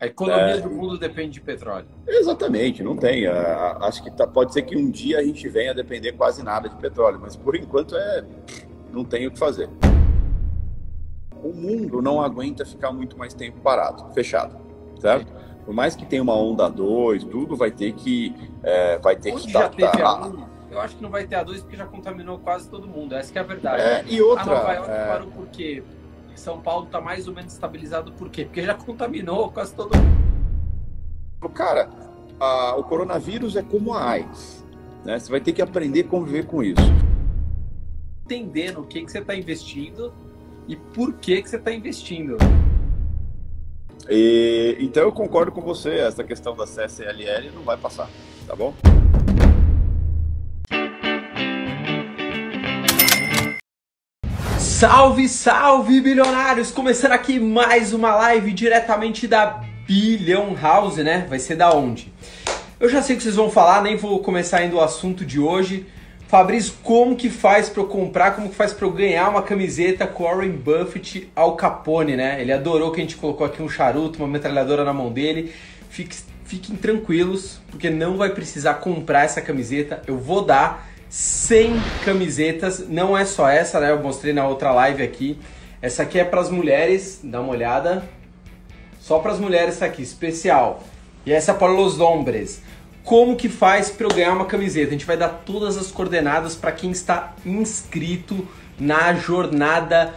A economia é, do mundo depende de petróleo. Exatamente, não tem. acho que tá, pode ser que um dia a gente venha a depender quase nada de petróleo, mas por enquanto é não tem o que fazer. O mundo não aguenta ficar muito mais tempo parado, fechado, certo? Por mais que tenha uma onda 2, tudo vai ter que é, vai ter Onde que já teve a 1, eu acho que não vai ter a 2 porque já contaminou quase todo mundo. Essa é a verdade. É, e outra, a Nova York é... parou por quê? São Paulo está mais ou menos estabilizado por quê? Porque já contaminou quase todo mundo. Cara, a, o coronavírus é como a AIDS. Né? Você vai ter que aprender a conviver com isso. Entender no que, que você está investindo e por que, que você está investindo. E, então eu concordo com você, essa questão da CSLL não vai passar, tá bom? Salve, salve, bilionários! Começando aqui mais uma live diretamente da Billion House, né? Vai ser da onde? Eu já sei o que vocês vão falar, nem vou começar ainda o assunto de hoje. Fabrício, como que faz para eu comprar, como que faz para eu ganhar uma camiseta com Warren Buffett ao Capone, né? Ele adorou que a gente colocou aqui um charuto, uma metralhadora na mão dele. Fique, fiquem tranquilos, porque não vai precisar comprar essa camiseta. Eu vou dar 100 camisetas, não é só essa, né? Eu mostrei na outra live aqui. Essa aqui é para as mulheres, dá uma olhada. Só para as mulheres tá aqui, especial. E essa é para os hombres. Como que faz para eu ganhar uma camiseta? A gente vai dar todas as coordenadas para quem está inscrito na jornada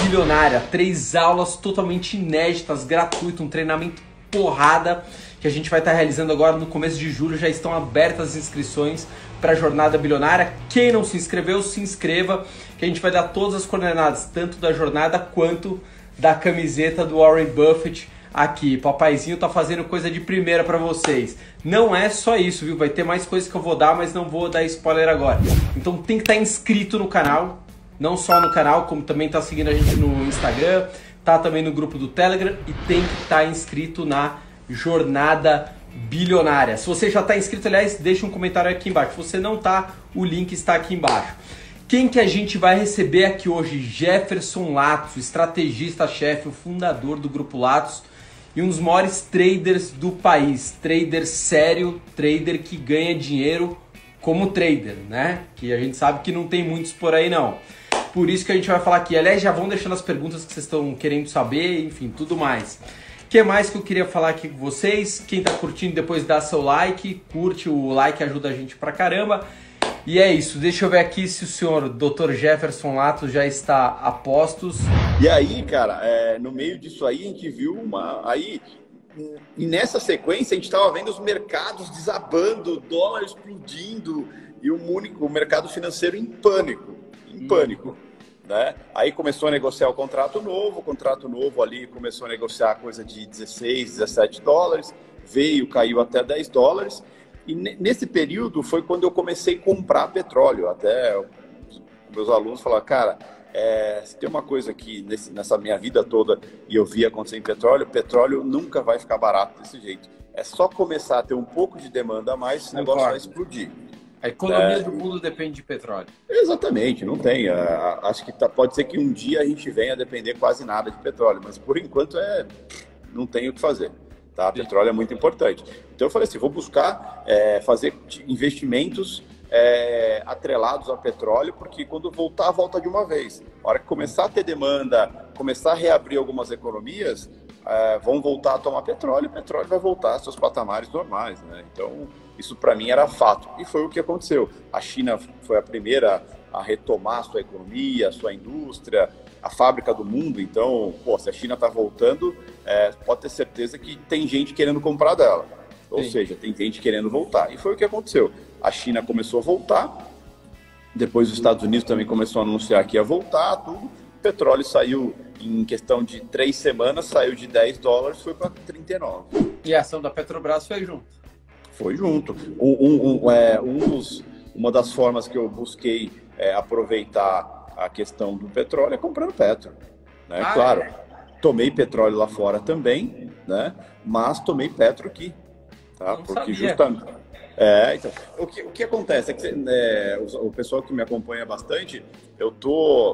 bilionária. Três aulas totalmente inéditas, gratuito, um treinamento porrada que a gente vai estar realizando agora no começo de julho. Já estão abertas as inscrições para a Jornada Bilionária. Quem não se inscreveu, se inscreva, que a gente vai dar todas as coordenadas, tanto da jornada quanto da camiseta do Warren Buffett aqui. Papaizinho tá fazendo coisa de primeira para vocês. Não é só isso, viu? Vai ter mais coisas que eu vou dar, mas não vou dar spoiler agora. Então tem que estar tá inscrito no canal, não só no canal, como também tá seguindo a gente no Instagram, tá também no grupo do Telegram e tem que estar tá inscrito na jornada bilionária. Se você já está inscrito, aliás, deixa um comentário aqui embaixo. Se você não está, o link está aqui embaixo. Quem que a gente vai receber aqui hoje? Jefferson Latos, estrategista-chefe, o fundador do Grupo Latos e um dos maiores traders do país. Trader sério, trader que ganha dinheiro como trader, né? Que a gente sabe que não tem muitos por aí não. Por isso que a gente vai falar aqui. Aliás, já vão deixando as perguntas que vocês estão querendo saber, enfim, tudo mais. O que mais que eu queria falar aqui com vocês? Quem tá curtindo depois dá seu like, curte, o like ajuda a gente pra caramba. E é isso, deixa eu ver aqui se o senhor Dr. Jefferson Lato já está a postos. E aí, cara, é, no meio disso aí a gente viu uma. Aí, e nessa sequência a gente estava vendo os mercados desabando, dólar explodindo e o, único, o mercado financeiro em pânico. Em hum. pânico. Né? Aí começou a negociar o contrato novo, o contrato novo ali começou a negociar coisa de 16, 17 dólares, veio, caiu até 10 dólares. E nesse período foi quando eu comecei a comprar petróleo. Até meus alunos falaram, cara, é, se tem uma coisa aqui nesse, nessa minha vida toda e eu vi acontecer em petróleo, petróleo nunca vai ficar barato desse jeito. É só começar a ter um pouco de demanda a mais, esse negócio vai explodir. A economia é, do mundo depende de petróleo. Exatamente, não tem. acho que tá, pode ser que um dia a gente venha a depender quase nada de petróleo, mas por enquanto é, não tem o que fazer. Tá? Petróleo é muito importante. Então eu falei assim, vou buscar é, fazer investimentos é, atrelados ao petróleo, porque quando voltar, volta de uma vez. A hora que começar a ter demanda, começar a reabrir algumas economias, é, vão voltar a tomar petróleo, o petróleo vai voltar aos seus patamares normais. Né? Então, isso para mim era fato. E foi o que aconteceu. A China foi a primeira a retomar a sua economia, a sua indústria, a fábrica do mundo. Então, pô, se a China está voltando, é, pode ter certeza que tem gente querendo comprar dela. Ou Sim. seja, tem gente querendo voltar. E foi o que aconteceu. A China começou a voltar, depois os Estados Unidos também começou a anunciar que ia voltar, tudo. O petróleo saiu em questão de três semanas, saiu de 10 dólares, foi para 39. E a ação da Petrobras foi junto. Foi junto. Um, um, um, é, um dos, uma das formas que eu busquei é, aproveitar a questão do petróleo é comprando petro. Né? Ah, claro, é. tomei petróleo lá fora também, né? mas tomei petro aqui. Tá? Porque sabia. justamente. É, então, o que, o que acontece é que é, o, o, pessoal que me acompanha bastante, eu tô,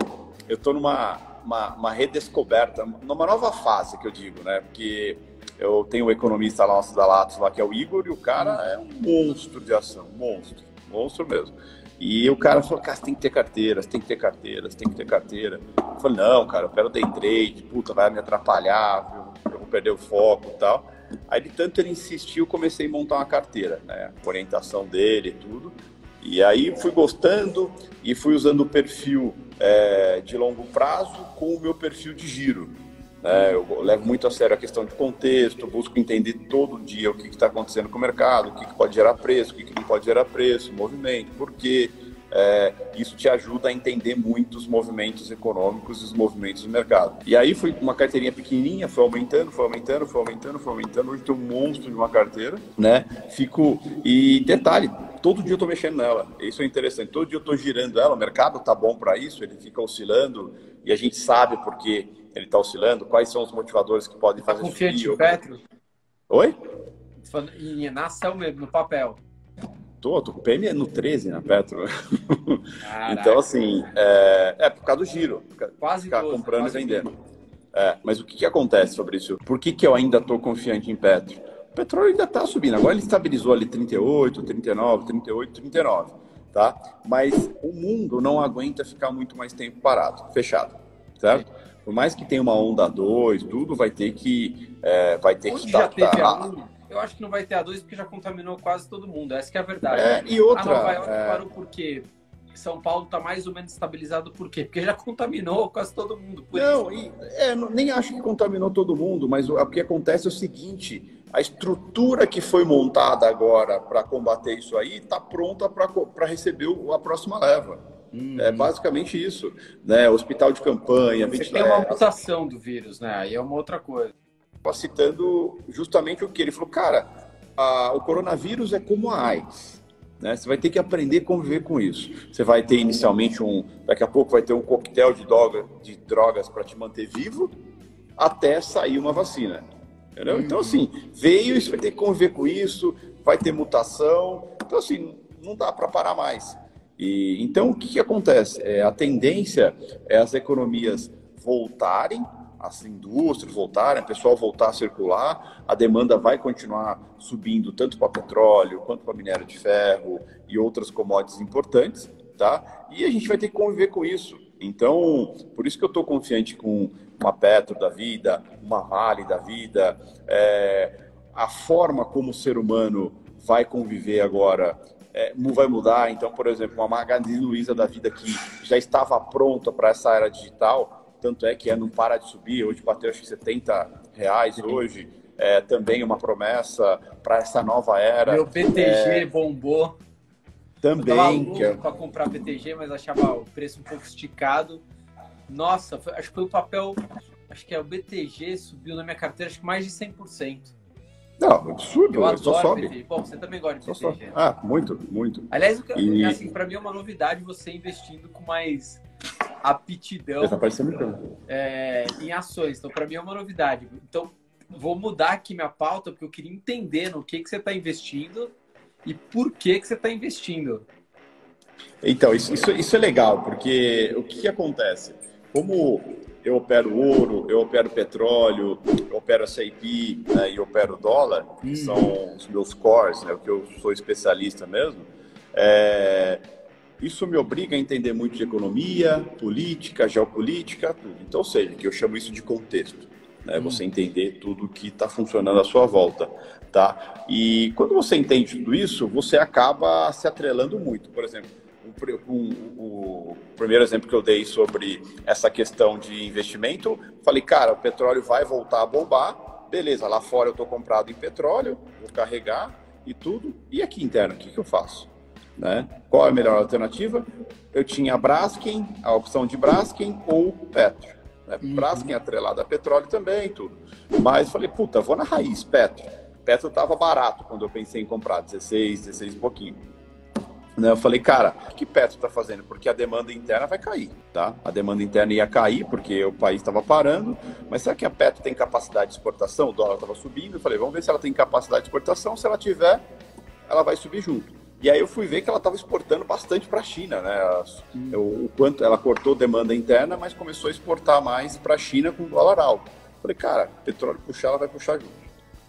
eu tô numa uma, uma redescoberta, numa nova fase que eu digo, né? Porque eu tenho um economista lá nosso da Latos, lá, que é o Igor, e o cara é um monstro de ação, monstro, monstro mesmo. E o cara falou, cara, você tem que ter carteira, você tem que ter carteira, você tem que ter carteira. Eu falei, não, cara, eu quero day trade, puta, vai me atrapalhar, eu vou perder o foco e tal. Aí, de tanto ele insistiu, comecei a montar uma carteira, né? A orientação dele e tudo. E aí fui gostando e fui usando o perfil é, de longo prazo com o meu perfil de giro. É, eu levo muito a sério a questão de contexto, busco entender todo dia o que está acontecendo com o mercado, o que, que pode gerar preço, o que, que, não pode gerar preço, movimento, por quê. É, isso te ajuda a entender muito os movimentos econômicos e os movimentos do mercado. E aí foi uma carteirinha pequenininha, foi aumentando, foi aumentando, foi aumentando, foi aumentando. Hoje tem um monstro de uma carteira, né? Fico e detalhe, todo dia eu estou mexendo nela. Isso é interessante. Todo dia eu estou girando ela. O mercado tá bom para isso. Ele fica oscilando e a gente sabe porque ele está oscilando, quais são os motivadores que podem fazer tá confiante em Petro? Oi? Em nação mesmo, no papel. Tô, tô com o PM no 13 na Petro. então, assim, é, é, por causa do giro. Quase ficar 12, comprando quase e vendendo. É, mas o que, que acontece sobre isso? Por que, que eu ainda estou confiante em Petro? O petróleo ainda está subindo. Agora ele estabilizou ali 38, 39, 38, 39. Tá? Mas o mundo não aguenta ficar muito mais tempo parado, fechado. Certo? por mais que tenha uma onda 2, tudo vai ter que é, vai ter Onde que já teve a 1, eu acho que não vai ter a 2 porque já contaminou quase todo mundo. Essa é a verdade. É, e outra, a Nova York é... parou por quê? São Paulo está mais ou menos estabilizado por quê? Porque já contaminou quase todo mundo. não, e, é, nem acho que contaminou todo mundo, mas o que acontece é o seguinte: a estrutura que foi montada agora para combater isso aí está pronta para receber a próxima leva. Hum. É basicamente isso, né? Hospital de campanha, Você tem uma mutação do vírus, né? Aí é uma outra coisa. Citando justamente o que ele falou, cara, a, o coronavírus é como a AIDS. Né? Você vai ter que aprender a conviver com isso. Você vai ter inicialmente um, daqui a pouco vai ter um coquetel de, droga, de drogas para te manter vivo, até sair uma vacina. Entendeu? Então, assim, veio, você vai ter que conviver com isso, vai ter mutação. Então, assim, não dá para parar mais. E, então, o que, que acontece? É, a tendência é as economias voltarem, as indústrias voltarem, o pessoal voltar a circular, a demanda vai continuar subindo tanto para petróleo quanto para minério de ferro e outras commodities importantes, tá? E a gente vai ter que conviver com isso. Então, por isso que eu estou confiante com uma Petro da vida, uma Vale da vida, é, a forma como o ser humano vai conviver agora é, vai mudar. Então, por exemplo, uma Magazine Luiza da vida que já estava pronta para essa era digital, tanto é que é, não para de subir, hoje bateu acho que 70 reais hoje, é também uma promessa para essa nova era. Meu BTG é, bombou. Também. Eu para comprar BTG, mas achava o preço um pouco esticado. Nossa, foi, acho que foi o papel, acho que é o BTG subiu na minha carteira acho que mais de 100%. Não, absurdo. Eu adoro sobe. BTG. Bom, você também gosta de BTG. Sobe. Ah, muito, muito. Aliás, e... assim, para mim é uma novidade você investindo com mais aptidão é, em ações. Então, para mim é uma novidade. Então, vou mudar aqui minha pauta, porque eu queria entender no que, que você está investindo e por que, que você está investindo. Então, isso, isso, isso, é legal, porque o que, que acontece? Como eu opero ouro, eu opero petróleo, eu opero SAP né, e opero dólar, que hum. são os meus cores, né, o que eu sou especialista mesmo, é, isso me obriga a entender muito de economia, política, geopolítica, tudo. Então, ou seja, que eu chamo isso de contexto. Né, hum. Você entender tudo que está funcionando à sua volta. Tá? E quando você entende tudo isso, você acaba se atrelando muito. Por exemplo, o, o, primeiro exemplo que eu dei sobre essa questão de investimento, falei, cara, o petróleo vai voltar a bombar, beleza, lá fora eu estou comprado em petróleo, vou carregar e tudo, e aqui interno, o que, que eu faço? Né? Qual é a melhor alternativa? Eu tinha Braskem, a opção de Braskem ou Petro. Né? Uhum. Braskem atrelado a petróleo também, tudo. Mas falei, puta, vou na raiz, Petro. Petro estava barato quando eu pensei em comprar, 16, 16 e pouquinho. Né, eu falei, cara, o que Petro está fazendo? Porque a demanda interna vai cair, tá? A demanda interna ia cair porque o país estava parando, mas será que a Petro tem capacidade de exportação? O dólar estava subindo, eu falei, vamos ver se ela tem capacidade de exportação, se ela tiver, ela vai subir junto. E aí eu fui ver que ela estava exportando bastante para a China, né? O quanto ela cortou demanda interna, mas começou a exportar mais para a China com dólar alto. falei, cara, petróleo puxar, ela vai puxar junto.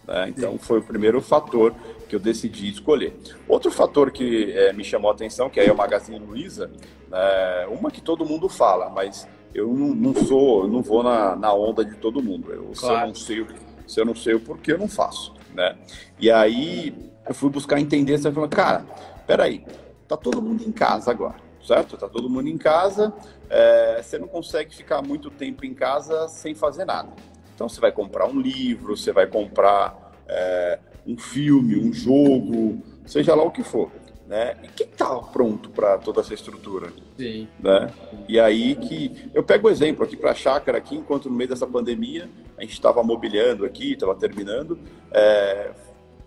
Né? Então, foi o primeiro fator que eu decidi escolher. Outro fator que é, me chamou a atenção, que é o Magazine Luiza, é, uma que todo mundo fala, mas eu não, não sou, não vou na, na, onda de todo mundo. Eu, claro. se, eu não sei, se eu não sei o porquê, eu não faço. Né? E aí eu fui buscar entender, você falou, cara, peraí, tá todo mundo em casa agora, certo? Tá todo mundo em casa, é, você não consegue ficar muito tempo em casa sem fazer nada. Então você vai comprar um livro, você vai comprar é, um filme, um jogo, seja lá o que for. Né? E quem estava tá pronto para toda essa estrutura? Sim. Né? E aí que eu pego o exemplo aqui para a chácara aqui, enquanto no meio dessa pandemia a gente estava mobiliando aqui, estava terminando, é,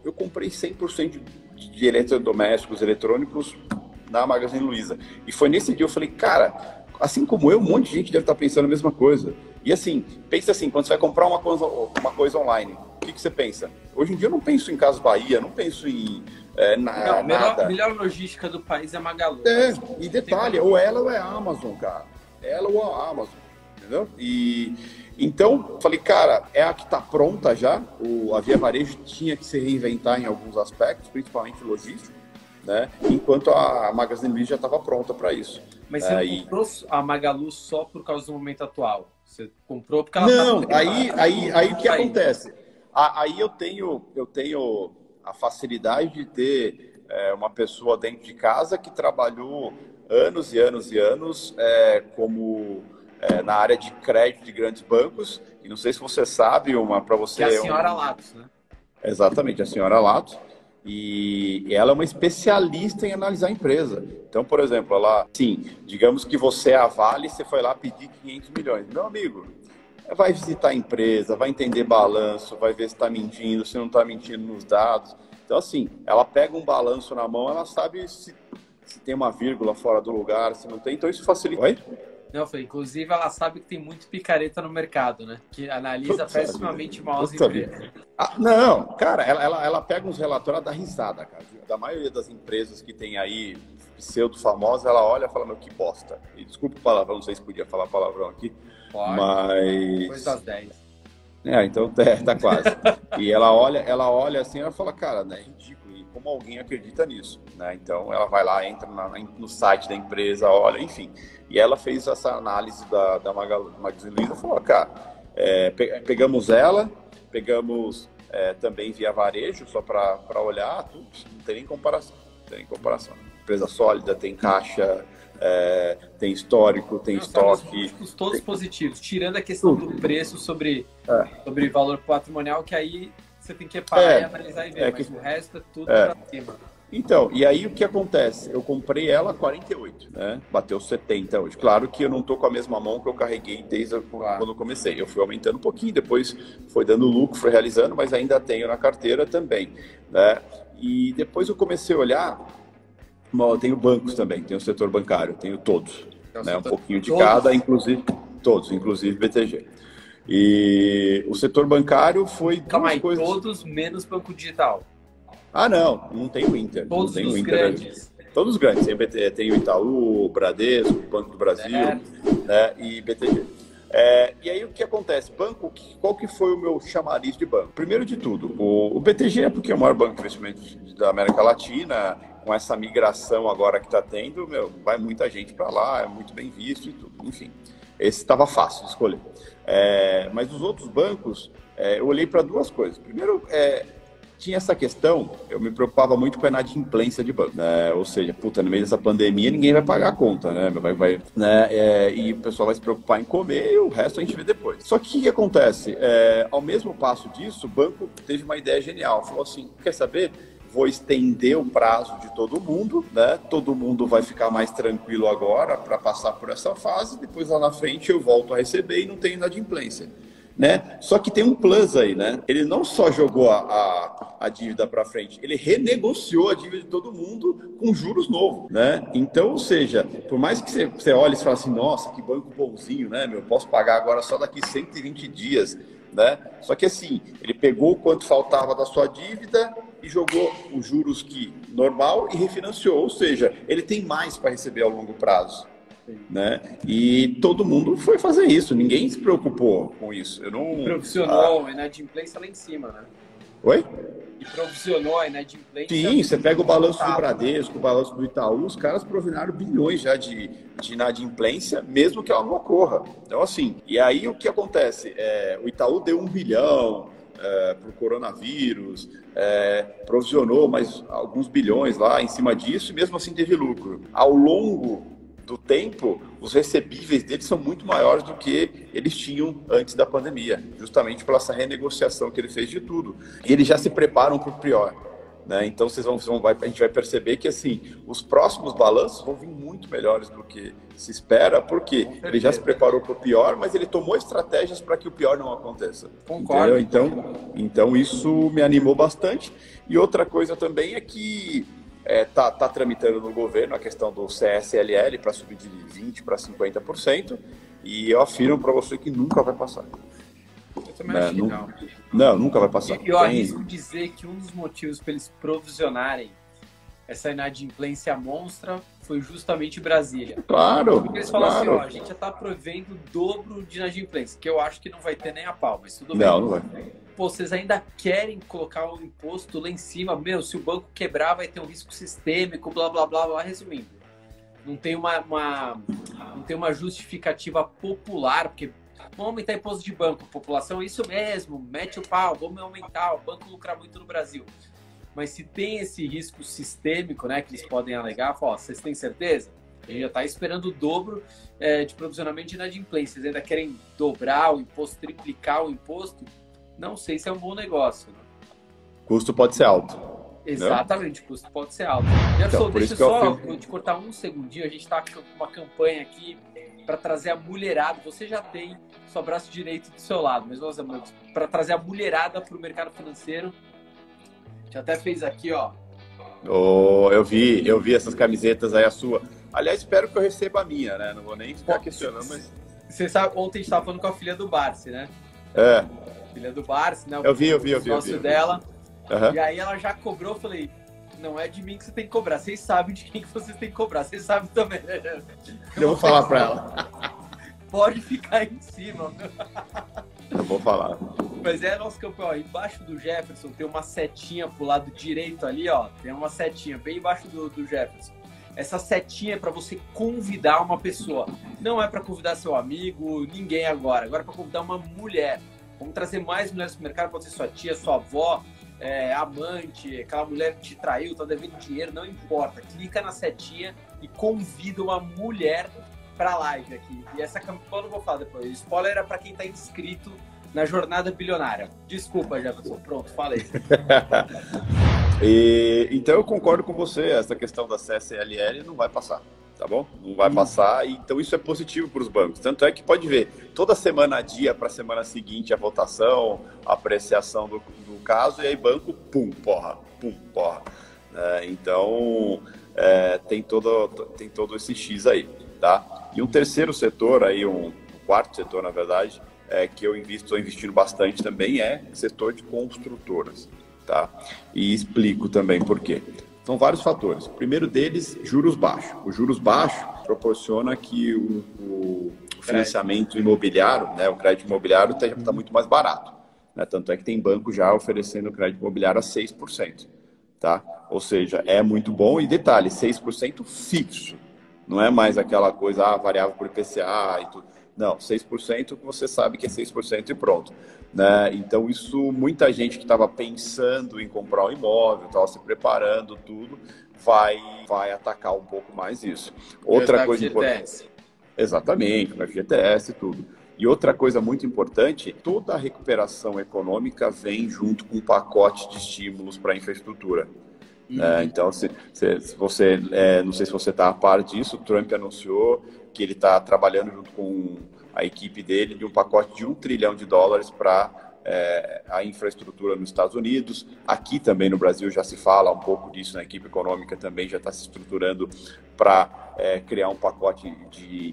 eu comprei 100% de, de eletrodomésticos eletrônicos na Magazine Luiza. E foi nesse dia eu falei, cara, assim como eu, um monte de gente deve estar tá pensando a mesma coisa. E assim, pensa assim, quando você vai comprar uma coisa, uma coisa online, que, que você pensa? Hoje em dia eu não penso em Casas Bahia, não penso em é, na, não, melhor, a melhor logística do país é Magalu. É, e detalhe, ou ela ou é a Amazon, cara. Ela ou a Amazon, entendeu? E então, falei, cara, é a que está pronta já. O, a Via Varejo tinha que se reinventar em alguns aspectos, principalmente logístico, né? Enquanto a Magazine Luiza já estava pronta para isso. Mas você é, comprou a Magalu só por causa do momento atual? Você comprou porque ela Não, tá aí, aí, aí o que acontece? Aí eu tenho, eu tenho a facilidade de ter é, uma pessoa dentro de casa que trabalhou anos e anos e anos é, como é, na área de crédito de grandes bancos. E não sei se você sabe, uma para você. Que é a senhora um... Latos, né? Exatamente, a senhora Latos. E ela é uma especialista em analisar a empresa. Então, por exemplo, ela, sim, digamos que você é a Vale, você foi lá pedir 500 milhões. Meu amigo, vai visitar a empresa, vai entender balanço, vai ver se está mentindo, se não está mentindo nos dados. Então, assim, ela pega um balanço na mão, ela sabe se, se tem uma vírgula fora do lugar, se não tem. Então, isso facilita. Oi? Não, foi. Inclusive, ela sabe que tem muito picareta no mercado, né? Que analisa Puta pessimamente mal as empresas. Ah, não, cara, ela, ela, ela, pega uns relatórios da risada, cara. Da maioria das empresas que tem aí, pseudo famosa, ela olha e fala, meu, que bosta. E desculpa o palavrão, não sei se podia falar palavrão aqui. Pode, mas. Depois das 10. É, então é, tá quase. e ela olha, ela olha assim, ela fala, cara, né, é ridículo. E como alguém acredita nisso, né? Então ela vai lá, entra na, no site da empresa, olha, enfim. E ela fez essa análise da, da Magazine Luiza e falou, cara, é, pegamos ela, pegamos é, também via varejo, só para olhar, tudo, não tem nem comparação. Não tem nem comparação. Empresa sólida, tem caixa, é, tem histórico, tem Não, estoque. Os todos tem... positivos, tirando a questão tudo. do preço sobre, é. sobre valor patrimonial, que aí você tem que parar é, e analisar e ver, é mas que... o resto é tudo é. para cima. Então, e aí o que acontece? Eu comprei ela 48, né? Bateu 70 hoje. Claro que eu não tô com a mesma mão que eu carreguei desde quando eu comecei. Eu fui aumentando um pouquinho, depois foi dando lucro, foi realizando, mas ainda tenho na carteira também, né? E depois eu comecei a olhar, eu tenho bancos também, tenho o setor bancário, tenho todos, então, né? Um pouquinho de todos. cada, inclusive todos, inclusive BTG. E o setor bancário foi Calma aí, coisas... todos menos banco digital. Ah, não, não tem o Inter. Todos não tem o Inter. Grandes. Todos os grandes. Tem, BT, tem o Itaú, o Bradesco, o Banco do Brasil é. né, e BTG. É, e aí o que acontece? Banco, qual que foi o meu chamariz de banco? Primeiro de tudo, o, o BTG é porque é o maior banco de investimento da América Latina, com essa migração agora que está tendo, meu, vai muita gente para lá, é muito bem visto e tudo, enfim. Esse estava fácil de escolher. É, mas os outros bancos, é, eu olhei para duas coisas. Primeiro, é, tinha essa questão, eu me preocupava muito com a inadimplência de banco, né? Ou seja, puta, no meio dessa pandemia ninguém vai pagar a conta, né? Vai, vai, né? É, e o pessoal vai se preocupar em comer e o resto a gente vê depois. Só que o que acontece? É, ao mesmo passo disso, o banco teve uma ideia genial. Falou assim, quer saber? Vou estender o prazo de todo mundo, né? Todo mundo vai ficar mais tranquilo agora para passar por essa fase, depois lá na frente eu volto a receber e não tem inadimplência né? Só que tem um plus aí, né? Ele não só jogou a, a, a dívida para frente, ele renegociou a dívida de todo mundo com juros novos, né? Então, ou seja, por mais que você, você olhe e fale assim, nossa, que banco bonzinho, né? Meu, posso pagar agora só daqui 120 dias, né? Só que assim, ele pegou o quanto faltava da sua dívida e jogou os juros que normal e refinanciou, ou seja, ele tem mais para receber ao longo prazo né? E todo mundo foi fazer isso, ninguém se preocupou com isso. Eu não. Profissional, ah, inadimplência lá em cima, né? Oi? E provisionou a inadimplência. Sim, você pega o balanço do Bradesco, o balanço do Itaú, os caras provisionaram bilhões já de, de inadimplência, mesmo que ela não ocorra. Então, assim, e aí o que acontece? É, o Itaú deu um bilhão, é, para o coronavírus, é, provisionou mais alguns bilhões lá em cima disso e mesmo assim teve lucro. Ao longo do tempo, os recebíveis deles são muito maiores do que eles tinham antes da pandemia, justamente pela essa renegociação que ele fez de tudo. E eles já se preparam para o pior. Né? Então vocês vão, vão, a gente vai perceber que assim os próximos balanços vão vir muito melhores do que se espera, porque ele já se preparou para o pior, mas ele tomou estratégias para que o pior não aconteça. Concordo. Então, então isso me animou bastante. E outra coisa também é que é, tá, tá tramitando no governo a questão do CSLL para subir de 20 para 50%, e eu afirmo para você que nunca vai passar. Eu também né? acho que não. Não, nunca vai passar. E eu arrisco dizer que um dos motivos para eles provisionarem essa inadimplência monstra foi justamente Brasília. Claro. Porque eles falam claro. assim, ó, a gente já está prevendo o dobro de inadimplência, que eu acho que não vai ter nem a pau, mas tudo não, bem. Não, não vai. Pô, vocês ainda querem colocar o imposto lá em cima, meu, se o banco quebrar vai ter um risco sistêmico, blá blá blá blá, resumindo. Não tem uma, uma não tem uma justificativa popular, porque vamos aumentar imposto de banco, população, isso mesmo, mete o pau, vamos aumentar, o banco lucra muito no Brasil. Mas se tem esse risco sistêmico, né, que eles podem alegar, fala, vocês têm certeza? A gente já está esperando o dobro é, de provisionamento de inadimplência. Vocês ainda querem dobrar o imposto, triplicar o imposto? Não sei se é um bom negócio. Né? Custo pode ser alto. Exatamente, o custo pode ser alto. Jefferson, então, deixa eu só eu te cortar um segundinho. A gente está com uma campanha aqui para trazer a mulherada. Você já tem seu braço direito do seu lado, mas nós amigos, para trazer a mulherada para o mercado financeiro. Gente até fez aqui, ó. Oh, eu vi, eu vi essas camisetas aí, a sua. Aliás, espero que eu receba a minha, né? Não vou nem ficar questionando, mas. Você sabe, ontem a gente estava falando com a filha do Barsi, né? É. Filha do Barsi, né? O eu vi, eu vi, eu vi. Eu vi, dela. Uhum. E aí ela já cobrou, eu falei, não é de mim que você tem que cobrar. Vocês sabem de quem que vocês têm que cobrar. Vocês sabem também. Eu vou falar para ela. Pode ficar em cima. Eu vou falar. Mas é nosso campeão. Embaixo do Jefferson tem uma setinha pro lado direito ali, ó. Tem uma setinha bem embaixo do, do Jefferson. Essa setinha é para você convidar uma pessoa. Não é para convidar seu amigo, ninguém agora. Agora é para convidar uma mulher. Vamos trazer mais mulheres pro mercado. Pode ser sua tia, sua avó, é, amante, aquela mulher que te traiu, tá devendo dinheiro, não importa. Clica na setinha e convida uma mulher pra live aqui. E essa campanha eu não vou falar depois. Spoiler era pra quem tá inscrito na jornada bilionária. Desculpa, Jefferson. Pronto, falei. e, então eu concordo com você, essa questão da CSLL não vai passar tá bom? Não vai passar, então isso é positivo para os bancos. Tanto é que pode ver, toda semana a dia para semana seguinte a votação, a apreciação do, do, caso, e aí banco, pum, porra, pum, porra. É, então, é, tem, todo, tem todo esse X aí, tá? E um terceiro setor aí, um quarto setor, na verdade, é, que eu estou investindo bastante também é setor de construtoras, tá? E explico também por quê. São vários fatores. O primeiro deles, juros baixos. O juros baixo proporciona que o, o financiamento imobiliário, né, o crédito imobiliário está tá muito mais barato. Né? Tanto é que tem banco já oferecendo crédito imobiliário a 6%. Tá? Ou seja, é muito bom. E detalhe, 6% fixo. Não é mais aquela coisa ah, variável por IPCA e tudo. Não, 6% que você sabe que é 6% e pronto. Né? Então, isso, muita gente que estava pensando em comprar um imóvel, estava se preparando, tudo, vai, vai atacar um pouco mais isso. Outra coisa importante. Exatamente, no FGTS e tudo. E outra coisa muito importante, toda a recuperação econômica vem junto com um pacote de estímulos para a infraestrutura. Uhum. É, então, se, se, se você, é, não sei se você está a par disso, o Trump anunciou que ele está trabalhando junto com a equipe dele de um pacote de um trilhão de dólares para é, a infraestrutura nos Estados Unidos. Aqui também no Brasil já se fala um pouco disso, na equipe econômica também já está se estruturando para é, criar um pacote de,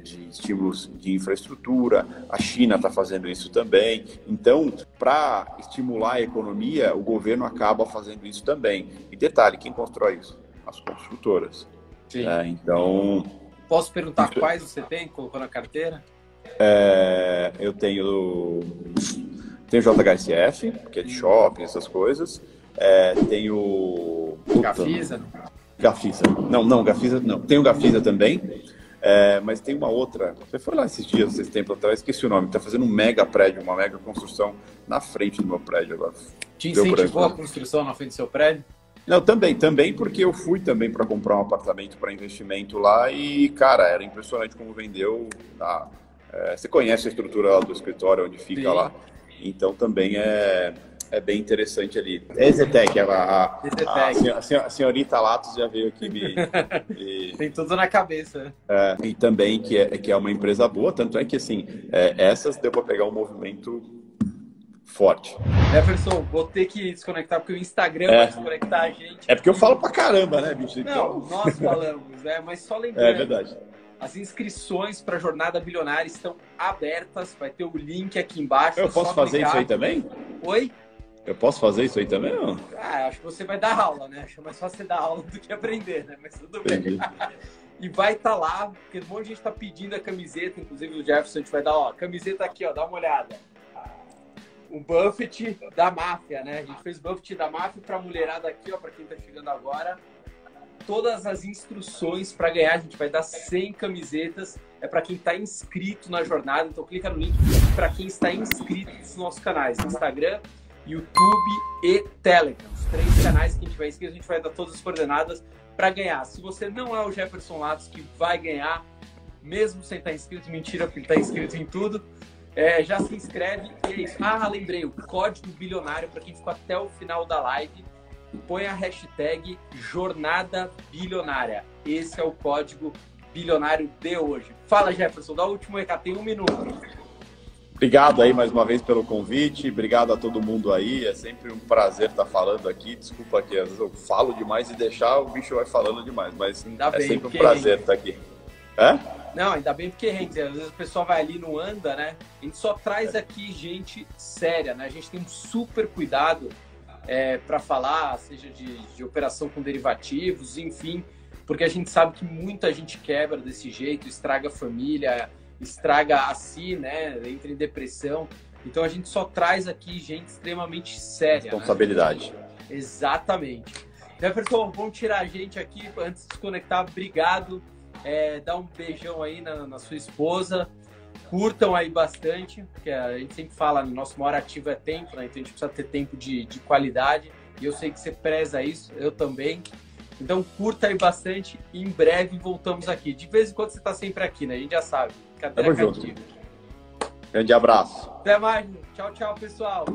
de estímulos de infraestrutura. A China está fazendo isso também. Então, para estimular a economia, o governo acaba fazendo isso também. E detalhe, quem constrói isso? As construtoras. É, então. Posso perguntar isso... quais você tem, colocou na carteira? É, eu tenho Tem o JHSF, que é de shopping, essas coisas. É, tem o. Gafisa? Gafisa. Não, não, Gafisa não. Tem o Gafisa também. É, mas tem uma outra. Você foi lá esses dias, esses tempos atrás, esqueci o nome. Está fazendo um mega prédio, uma mega construção na frente do meu prédio agora. Te incentivou a construção na frente do seu prédio? Não, também, também porque eu fui também para comprar um apartamento para investimento lá e, cara, era impressionante como vendeu. A, é, você conhece a estrutura do escritório onde fica Sim. lá, então também é, é bem interessante ali. Exetec, a, a, a, a, senhorita Latos já veio aqui me. me... Tem tudo na cabeça. É, e também que é, que é uma empresa boa, tanto é que assim, é, essas deu para pegar um movimento forte. Jefferson, vou ter que desconectar porque o Instagram é. vai desconectar a gente. É porque eu falo pra caramba, né, bicho? Então... Não, nós falamos, né? Mas só lembrando. É verdade. As inscrições para a Jornada Bilionária estão abertas. Vai ter o link aqui embaixo. Eu posso fazer clicar. isso aí também? Oi? Eu posso fazer isso aí também? Ou? Ah, acho que você vai dar aula, né? Acho mais fácil você dar aula do que aprender, né? Mas tudo Entendi. bem. e vai estar tá lá, porque um monte de gente está pedindo a camiseta, inclusive o Jefferson, a gente vai dar, ó, camiseta aqui, ó, dá uma olhada o Buffett da máfia, né? A gente fez Buffett da máfia para mulherada aqui, ó, para quem tá chegando agora. Todas as instruções para ganhar, a gente vai dar 100 camisetas. É para quem está inscrito na jornada, então clica no link para quem está inscrito nos nossos canais, Instagram, YouTube e Telegram. Os três canais que a gente vai inscrever, a gente vai dar todas as coordenadas para ganhar. Se você não é o Jefferson Latos que vai ganhar, mesmo sem estar tá inscrito, mentira, porque ele está inscrito em tudo, é, já se inscreve e é isso. Ah, lembrei, o código bilionário para quem ficou até o final da live. Põe a hashtag Jornada Bilionária. Esse é o código bilionário de hoje. Fala, Jefferson, dá o último recado, tem um minuto. Obrigado aí mais uma vez pelo convite, obrigado a todo mundo aí, é sempre um prazer estar falando aqui. Desculpa que às vezes eu falo demais e deixar o bicho vai falando demais, mas Ainda é bem, sempre um prazer estar aqui. É? Não, ainda bem porque rende. Às vezes o pessoal vai ali no anda, né? A gente só traz aqui gente séria, né? A gente tem um super cuidado é, para falar, seja de, de operação com derivativos, enfim, porque a gente sabe que muita gente quebra desse jeito, estraga a família, estraga a si, né? Entra em depressão. Então a gente só traz aqui gente extremamente séria. Né? Responsabilidade. Né? Exatamente. Jefferson, vamos tirar a gente aqui antes de desconectar. Obrigado é, dá um beijão aí na, na, sua esposa. Curtam aí bastante, porque a gente sempre fala, nosso maior ativo é tempo, né? Então a gente precisa ter tempo de, de qualidade. E eu sei que você preza isso, eu também. Então curta aí bastante e em breve voltamos aqui. De vez em quando você está sempre aqui, né? A gente já sabe. Cadeira Tamo junto. Grande abraço. Até mais. Tchau, tchau, pessoal.